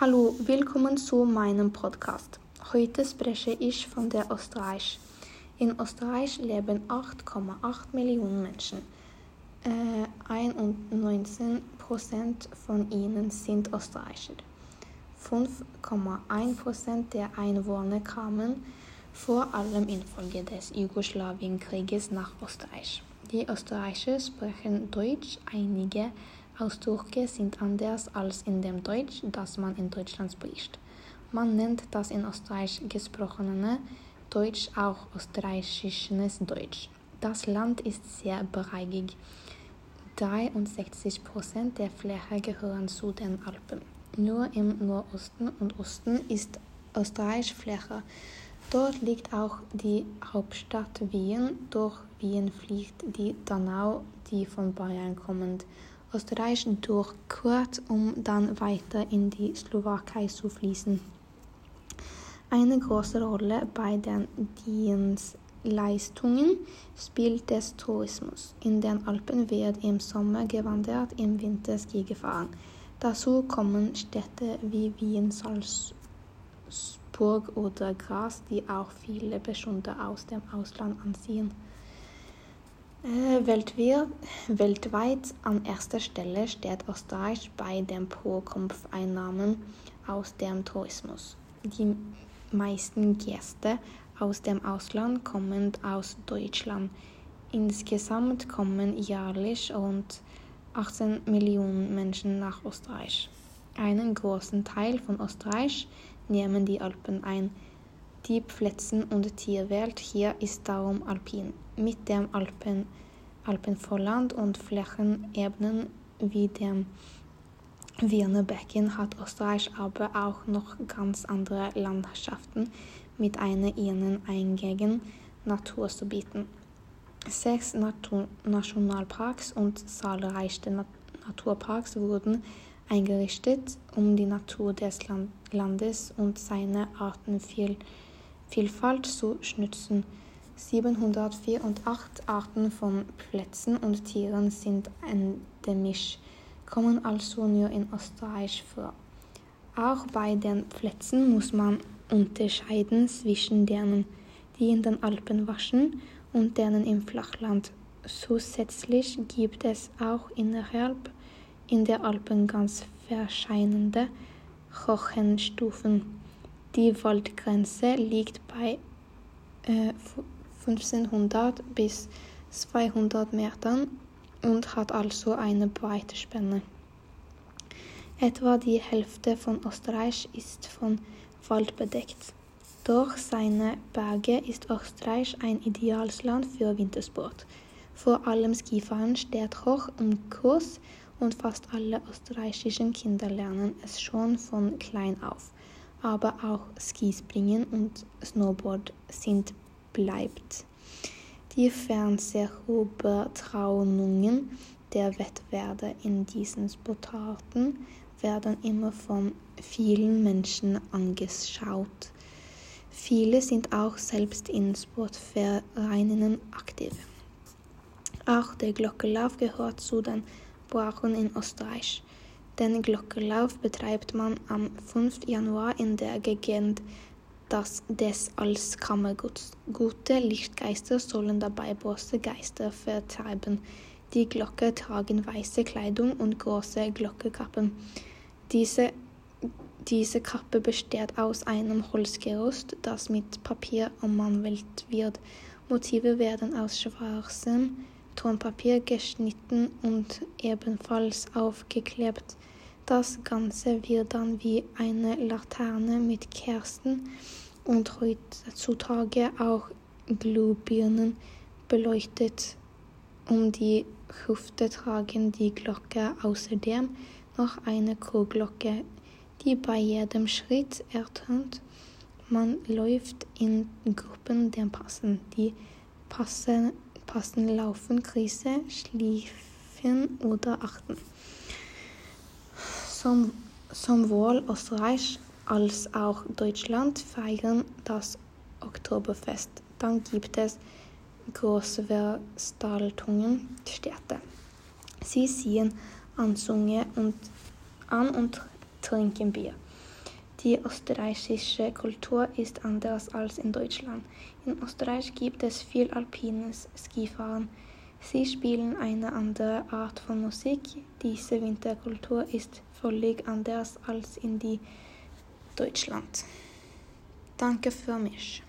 Hallo, willkommen zu meinem Podcast. Heute spreche ich von der Österreich. In Österreich leben 8,8 Millionen Menschen. Äh, 91 Prozent von ihnen sind Österreicher. 5,1 Prozent der Einwohner kamen vor allem infolge des Jugoslawienkrieges nach Österreich. Die Österreicher sprechen Deutsch, einige Ausdrücke sind anders als in dem Deutsch, das man in Deutschland spricht. Man nennt das in Österreich gesprochene Deutsch auch österreichisches Deutsch. Das Land ist sehr bereigig. 63 Prozent der Fläche gehören zu den Alpen. Nur im Nordosten und Osten ist Österreich Fläche. Dort liegt auch die Hauptstadt Wien. Durch Wien fließt die Donau, die von Bayern Österreich durchquert, um dann weiter in die Slowakei zu fließen. Eine große Rolle bei den Dienstleistungen spielt der Tourismus. In den Alpen wird im Sommer gewandert, im Winter Ski gefahren. Dazu kommen Städte wie Wien, Salzburg oder Graz, die auch viele Besucher aus dem Ausland anziehen. Äh, weltweit an erster Stelle steht Österreich bei den Pro-Kopf-Einnahmen aus dem Tourismus. Die meisten Gäste aus dem Ausland kommen aus Deutschland. Insgesamt kommen jährlich rund 18 Millionen Menschen nach Österreich. Einen großen Teil von Österreich nehmen die Alpen ein. Die Pflanzen- und Tierwelt hier ist darum alpin. Mit dem Alpen, Alpenvorland und Flächenebenen wie dem Wiener Becken hat Österreich aber auch noch ganz andere Landschaften mit einer ihnen eigenen Natur zu bieten. Sechs Natur Nationalparks und zahlreiche Nat Naturparks wurden eingerichtet, um die Natur des Landes und seine Artenvielfalt Vielfalt zu schützen. 784 Arten von Pflanzen und Tieren sind endemisch, kommen also nur in Österreich vor. Auch bei den Pflanzen muss man unterscheiden zwischen denen, die in den Alpen waschen und denen im Flachland. Zusätzlich gibt es auch innerhalb in der Alpen ganz verschiedene Hochenstufen. Die Waldgrenze liegt bei äh, 1500 bis 200 Metern und hat also eine breite Spanne. Etwa die Hälfte von Österreich ist von Wald bedeckt. Durch seine Berge ist Österreich ein ideales Land für Wintersport. Vor allem Skifahren steht hoch im Kurs und fast alle österreichischen Kinder lernen es schon von klein auf aber auch Skispringen und Snowboard sind bleibt. Die Fernsehübertragungen der Wettbewerbe in diesen Sportarten werden immer von vielen Menschen angeschaut. Viele sind auch selbst in Sportvereinen aktiv. Auch der Glockenlauf gehört zu den Brachen in Österreich. Den Glockenlauf betreibt man am 5. Januar in der Gegend des als Kammerguts. Gute Lichtgeister sollen dabei böse Geister vertreiben. Die Glocke tragen weiße Kleidung und große Glockenkappen. Diese, diese Kappe besteht aus einem Holzgerüst, das mit Papier ummanwelt wird. Motive werden aus schwarzem Tonpapier geschnitten und ebenfalls aufgeklebt. Das Ganze wird dann wie eine Laterne mit Kerzen und heutzutage auch Glühbirnen beleuchtet. Um die Hüfte tragen die Glocke außerdem noch eine Kuhglocke, die bei jedem Schritt ertönt. Man läuft in Gruppen, den passen. Die passen passen Laufen, Krise, Schliefen oder Achten. Som, sowohl Österreich als auch Deutschland feiern das Oktoberfest. Dann gibt es große Veranstaltungen Städte. Sie ziehen Anzüge und an und trinken Bier. Die österreichische Kultur ist anders als in Deutschland. In Österreich gibt es viel alpines Skifahren. Sie spielen eine andere Art von Musik. Diese Winterkultur ist völlig anders als in die Deutschland. Danke für mich.